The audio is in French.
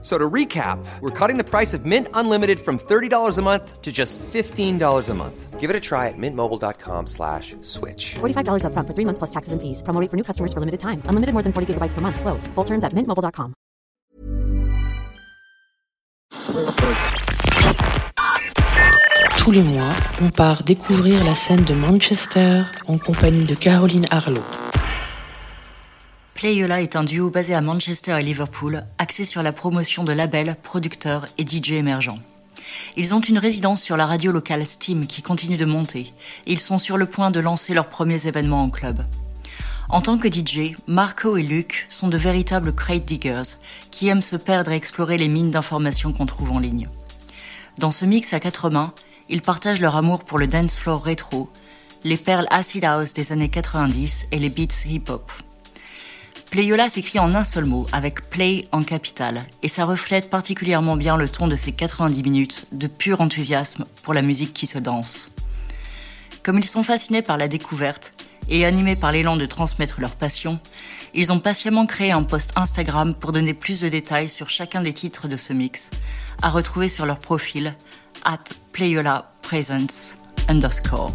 So to recap, we're cutting the price of Mint Unlimited from $30 a month to just $15 a month. Give it a try at mintmobile.com slash switch. $45 upfront for three months plus taxes and fees. Promo rate for new customers for limited time. Unlimited more than 40 gigabytes per month. Slows. Full terms at mintmobile.com. Tous les mois, on part découvrir la scène de Manchester en compagnie de Caroline Harlow. Playola est un duo basé à Manchester et Liverpool, axé sur la promotion de labels, producteurs et DJ émergents. Ils ont une résidence sur la radio locale Steam qui continue de monter, ils sont sur le point de lancer leurs premiers événements en club. En tant que DJ, Marco et Luc sont de véritables crate diggers qui aiment se perdre et explorer les mines d'informations qu'on trouve en ligne. Dans ce mix à quatre mains, ils partagent leur amour pour le dance floor rétro, les perles acid house des années 90 et les beats hip-hop. Playola s'écrit en un seul mot, avec play en capital, et ça reflète particulièrement bien le ton de ces 90 minutes de pur enthousiasme pour la musique qui se danse. Comme ils sont fascinés par la découverte et animés par l'élan de transmettre leur passion, ils ont patiemment créé un post Instagram pour donner plus de détails sur chacun des titres de ce mix, à retrouver sur leur profil at Playola Presence underscore.